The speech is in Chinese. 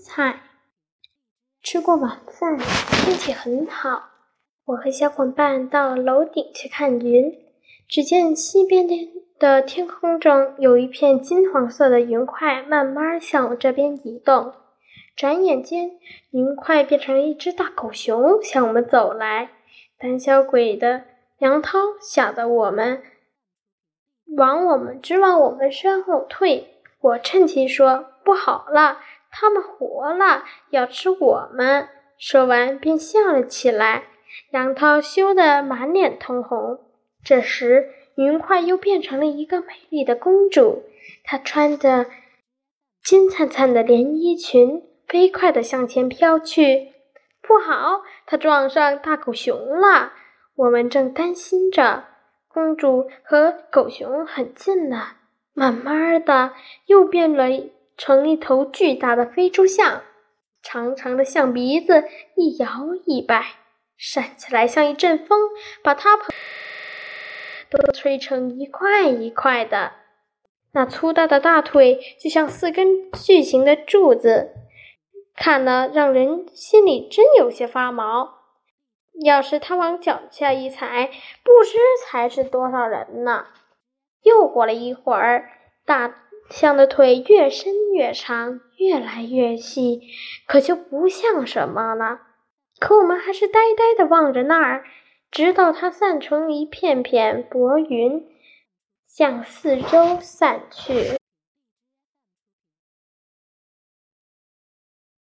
菜。吃过晚饭，天气很好，我和小伙伴到楼顶去看云。只见西边的的天空中有一片金黄色的云块，慢慢向我这边移动。转眼间，云块变成了一只大狗熊，向我们走来。胆小鬼的杨涛吓得我们往我们直往我们身后退。我趁机说：“不好了，他们活了，要吃我们！”说完便笑了起来。杨涛羞得满脸通红。这时，云块又变成了一个美丽的公主，她穿着金灿灿的连衣裙，飞快地向前飘去。不好，她撞上大狗熊了！我们正担心着，公主和狗熊很近了，慢慢的又变了成一头巨大的飞猪象，长长的象鼻子一摇一摆，扇起来像一阵风，把它。都吹成一块一块的，那粗大的大腿就像四根巨型的柱子，看了让人心里真有些发毛。要是他往脚下一踩，不知踩死多少人呢。又过了一会儿，大象的腿越伸越长，越来越细，可就不像什么了。可我们还是呆呆地望着那儿。直到它散成一片片薄云，向四周散去。